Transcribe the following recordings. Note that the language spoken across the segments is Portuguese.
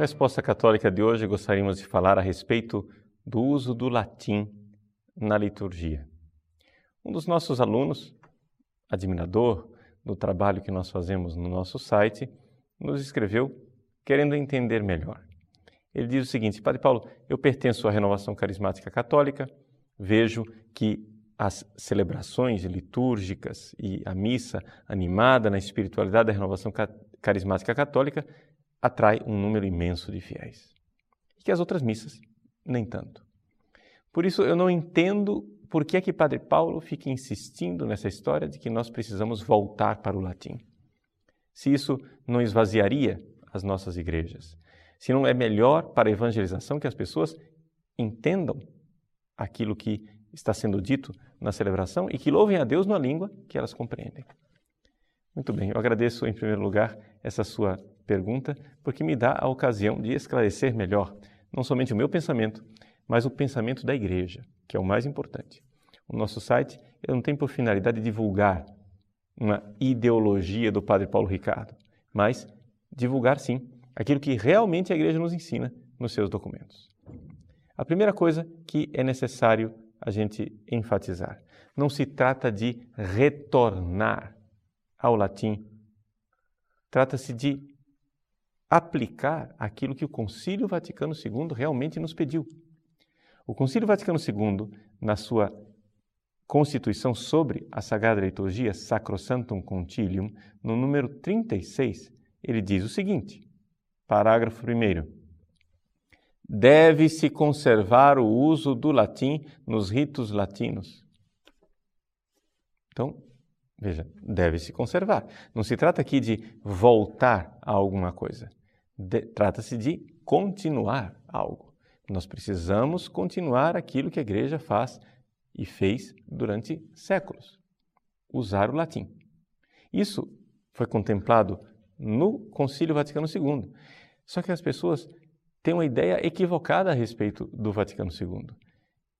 Na resposta católica de hoje, gostaríamos de falar a respeito do uso do latim na liturgia. Um dos nossos alunos, admirador do trabalho que nós fazemos no nosso site, nos escreveu querendo entender melhor. Ele diz o seguinte: Padre Paulo, eu pertenço à renovação carismática católica, vejo que as celebrações litúrgicas e a missa animada na espiritualidade da renovação carismática católica atrai um número imenso de fiéis. E que as outras missas, nem tanto. Por isso, eu não entendo por que é que Padre Paulo fica insistindo nessa história de que nós precisamos voltar para o latim. Se isso não esvaziaria as nossas igrejas, se não é melhor para a evangelização que as pessoas entendam aquilo que está sendo dito na celebração e que louvem a Deus na língua que elas compreendem. Muito bem, eu agradeço em primeiro lugar essa sua pergunta, porque me dá a ocasião de esclarecer melhor não somente o meu pensamento, mas o pensamento da igreja, que é o mais importante. O nosso site não tem por finalidade divulgar uma ideologia do Padre Paulo Ricardo, mas divulgar sim aquilo que realmente a igreja nos ensina nos seus documentos. A primeira coisa que é necessário a gente enfatizar. Não se trata de retornar ao latim. Trata-se de aplicar aquilo que o Concílio Vaticano II realmente nos pediu. O Concílio Vaticano II, na sua Constituição sobre a Sagrada Liturgia, Sacrosanctum Concilium, no número 36, ele diz o seguinte: parágrafo 1 deve-se conservar o uso do latim nos ritos latinos. Então, veja, deve-se conservar. Não se trata aqui de voltar a alguma coisa. Trata-se de continuar algo. Nós precisamos continuar aquilo que a igreja faz e fez durante séculos: usar o latim. Isso foi contemplado no Concílio Vaticano II. Só que as pessoas têm uma ideia equivocada a respeito do Vaticano II.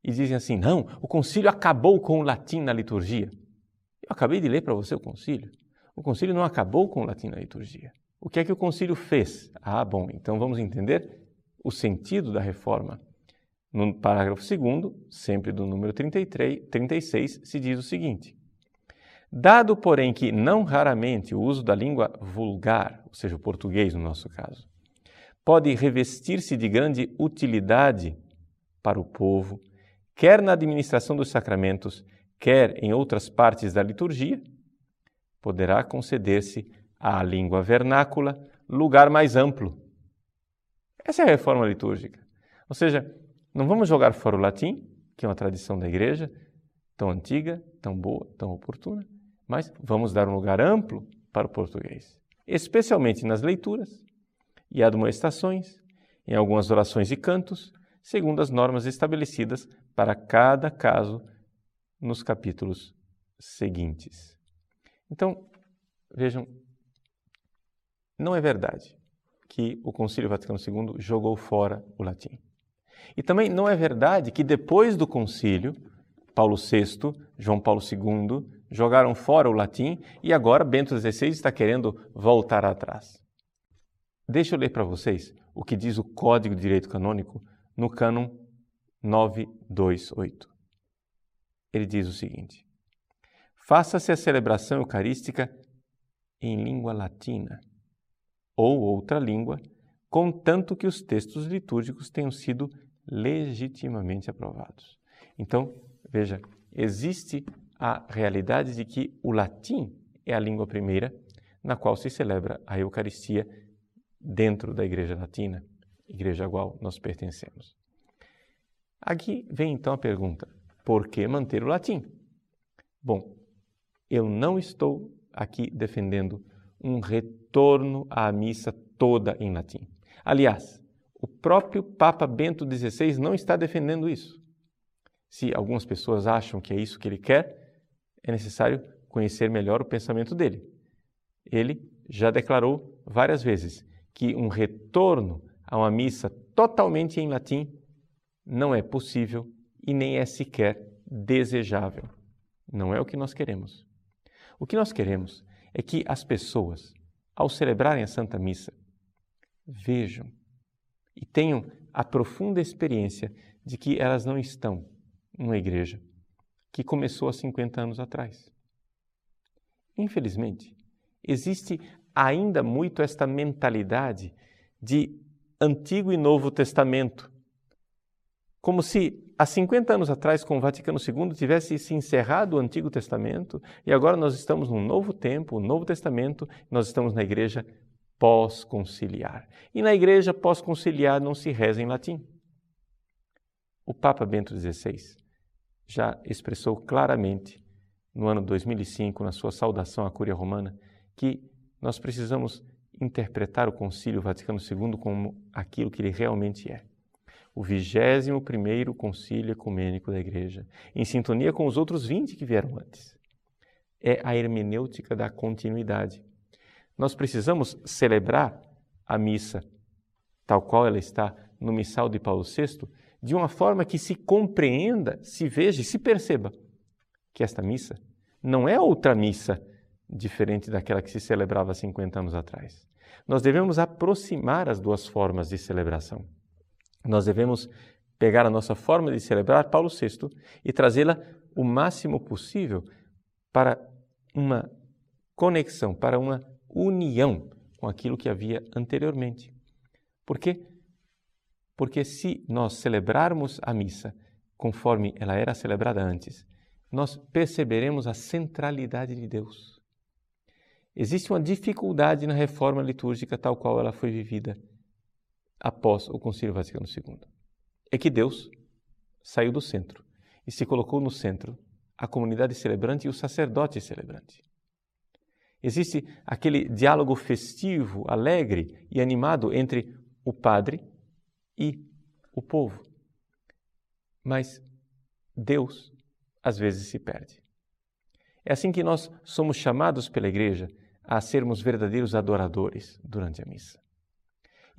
E dizem assim: não, o concílio acabou com o latim na liturgia. Eu acabei de ler para você o concílio. O concílio não acabou com o latim na liturgia. O que é que o concílio fez? Ah, bom, então vamos entender o sentido da reforma. No parágrafo 2, sempre do número 33, 36, se diz o seguinte: Dado, porém, que não raramente o uso da língua vulgar, ou seja, o português no nosso caso, pode revestir-se de grande utilidade para o povo, quer na administração dos sacramentos, quer em outras partes da liturgia, poderá conceder-se à língua vernácula lugar mais amplo. Essa é a reforma litúrgica. Ou seja, não vamos jogar fora o latim, que é uma tradição da igreja, tão antiga, tão boa, tão oportuna, mas vamos dar um lugar amplo para o português, especialmente nas leituras, e admoestações, em algumas orações e cantos, segundo as normas estabelecidas para cada caso nos capítulos seguintes. Então, vejam, não é verdade que o Concílio Vaticano II jogou fora o latim. E também não é verdade que depois do concílio, Paulo VI, João Paulo II jogaram fora o latim e agora Bento XVI está querendo voltar atrás. Deixa eu ler para vocês o que diz o Código de Direito Canônico no cânon 928. Ele diz o seguinte: Faça-se a celebração eucarística em língua latina ou outra língua, contanto que os textos litúrgicos tenham sido legitimamente aprovados. Então, veja, existe a realidade de que o latim é a língua primeira na qual se celebra a Eucaristia dentro da Igreja Latina, igreja a qual nós pertencemos. Aqui vem então a pergunta: por que manter o latim? Bom, eu não estou aqui defendendo um retorno à missa toda em latim. Aliás, o próprio Papa Bento XVI não está defendendo isso. Se algumas pessoas acham que é isso que ele quer, é necessário conhecer melhor o pensamento dele. Ele já declarou várias vezes que um retorno a uma missa totalmente em latim não é possível e nem é sequer desejável. Não é o que nós queremos. O que nós queremos é que as pessoas, ao celebrarem a Santa Missa, vejam e tenham a profunda experiência de que elas não estão numa igreja que começou há 50 anos atrás. Infelizmente, existe ainda muito esta mentalidade de Antigo e Novo Testamento, como se há 50 anos atrás, com o Vaticano II, tivesse se encerrado o Antigo Testamento e agora nós estamos num novo tempo, um novo testamento, nós estamos na igreja pós-conciliar. E na igreja pós-conciliar não se reza em latim. O Papa Bento XVI já expressou claramente no ano 2005, na sua saudação à Cúria Romana, que nós precisamos interpretar o Concílio Vaticano II como aquilo que ele realmente é. O 21º Concílio Ecumênico da Igreja, em sintonia com os outros 20 que vieram antes. É a hermenêutica da continuidade. Nós precisamos celebrar a missa tal qual ela está no missal de Paulo VI, de uma forma que se compreenda, se veja e se perceba que esta missa não é outra missa diferente daquela que se celebrava 50 anos atrás. Nós devemos aproximar as duas formas de celebração. Nós devemos pegar a nossa forma de celebrar Paulo VI e trazê-la o máximo possível para uma conexão, para uma união com aquilo que havia anteriormente. Por quê? Porque se nós celebrarmos a missa conforme ela era celebrada antes, nós perceberemos a centralidade de Deus. Existe uma dificuldade na reforma litúrgica tal qual ela foi vivida após o Concílio Vaticano II. É que Deus saiu do centro e se colocou no centro a comunidade celebrante e o sacerdote celebrante. Existe aquele diálogo festivo, alegre e animado entre o padre e o povo. Mas Deus às vezes se perde. É assim que nós somos chamados pela igreja a sermos verdadeiros adoradores durante a missa.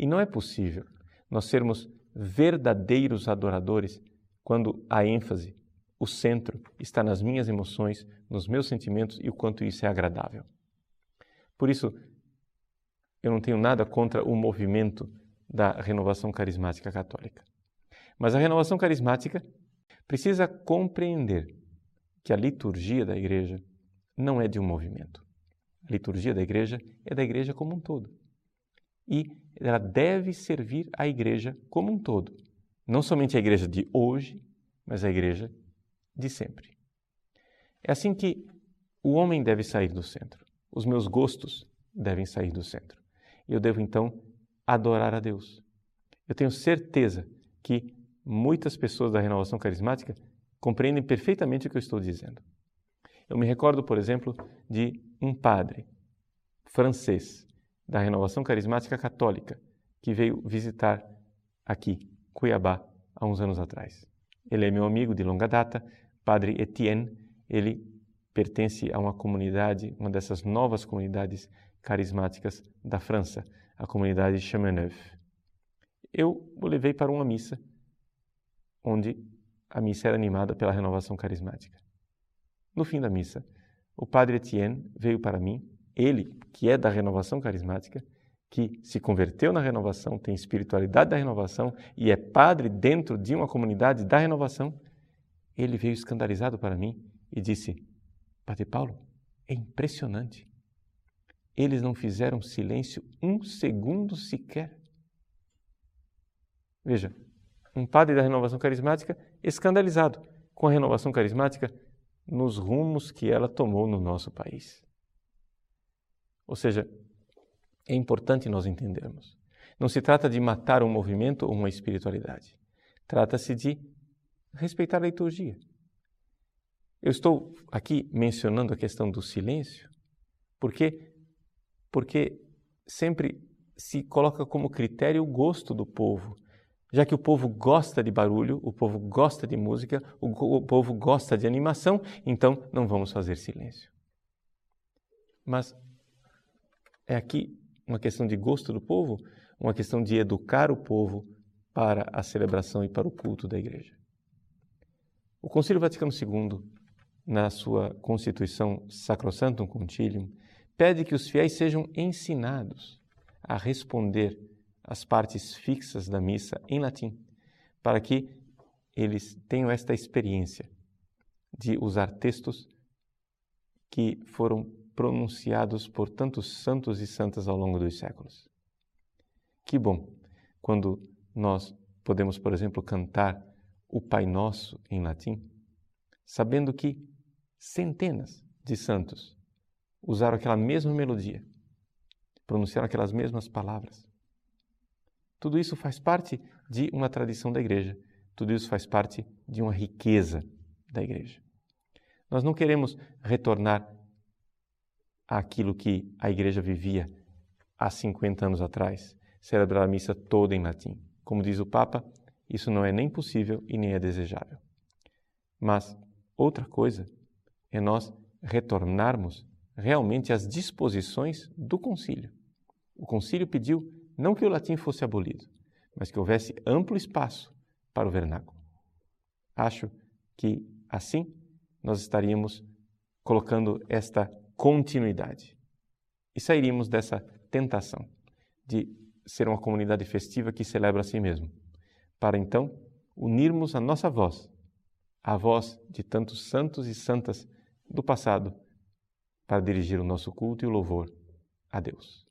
E não é possível nós sermos verdadeiros adoradores quando a ênfase, o centro, está nas minhas emoções, nos meus sentimentos e o quanto isso é agradável. Por isso, eu não tenho nada contra o movimento da renovação carismática católica. Mas a renovação carismática precisa compreender que a liturgia da igreja não é de um movimento. A liturgia da igreja é da igreja como um todo. E ela deve servir a igreja como um todo. Não somente a igreja de hoje, mas a igreja de sempre. É assim que o homem deve sair do centro. Os meus gostos devem sair do centro. Eu devo então adorar a Deus. Eu tenho certeza que muitas pessoas da renovação carismática compreendem perfeitamente o que eu estou dizendo. Eu me recordo, por exemplo, de um padre francês da renovação carismática católica que veio visitar aqui, Cuiabá, há uns anos atrás. Ele é meu amigo de longa data, padre Etienne. Ele pertence a uma comunidade, uma dessas novas comunidades carismáticas da França, a comunidade Chamonix. Eu o levei para uma missa onde a missa era animada pela renovação carismática. No fim da missa, o padre Etienne veio para mim, ele, que é da renovação carismática, que se converteu na renovação, tem espiritualidade da renovação e é padre dentro de uma comunidade da renovação, ele veio escandalizado para mim e disse: Padre Paulo, é impressionante. Eles não fizeram silêncio um segundo sequer. Veja, um padre da renovação carismática escandalizado com a renovação carismática nos rumos que ela tomou no nosso país. Ou seja, é importante nós entendermos. Não se trata de matar um movimento ou uma espiritualidade. Trata-se de respeitar a liturgia. Eu estou aqui mencionando a questão do silêncio porque porque sempre se coloca como critério o gosto do povo já que o povo gosta de barulho, o povo gosta de música, o, o povo gosta de animação, então não vamos fazer silêncio. Mas é aqui uma questão de gosto do povo, uma questão de educar o povo para a celebração e para o culto da igreja. O Concílio Vaticano II, na sua Constituição Sacrosanctum Concilium, pede que os fiéis sejam ensinados a responder as partes fixas da missa em latim, para que eles tenham esta experiência de usar textos que foram pronunciados por tantos santos e santas ao longo dos séculos. Que bom quando nós podemos, por exemplo, cantar o Pai Nosso em latim, sabendo que centenas de santos usaram aquela mesma melodia, pronunciaram aquelas mesmas palavras. Tudo isso faz parte de uma tradição da igreja, tudo isso faz parte de uma riqueza da igreja. Nós não queremos retornar àquilo que a igreja vivia há 50 anos atrás, celebrar a missa toda em latim. Como diz o Papa, isso não é nem possível e nem é desejável. Mas outra coisa é nós retornarmos realmente às disposições do concílio. O concílio pediu não que o latim fosse abolido, mas que houvesse amplo espaço para o vernáculo. Acho que assim nós estaríamos colocando esta continuidade e sairíamos dessa tentação de ser uma comunidade festiva que celebra a si mesmo para então unirmos a nossa voz, a voz de tantos santos e santas do passado, para dirigir o nosso culto e o louvor a Deus.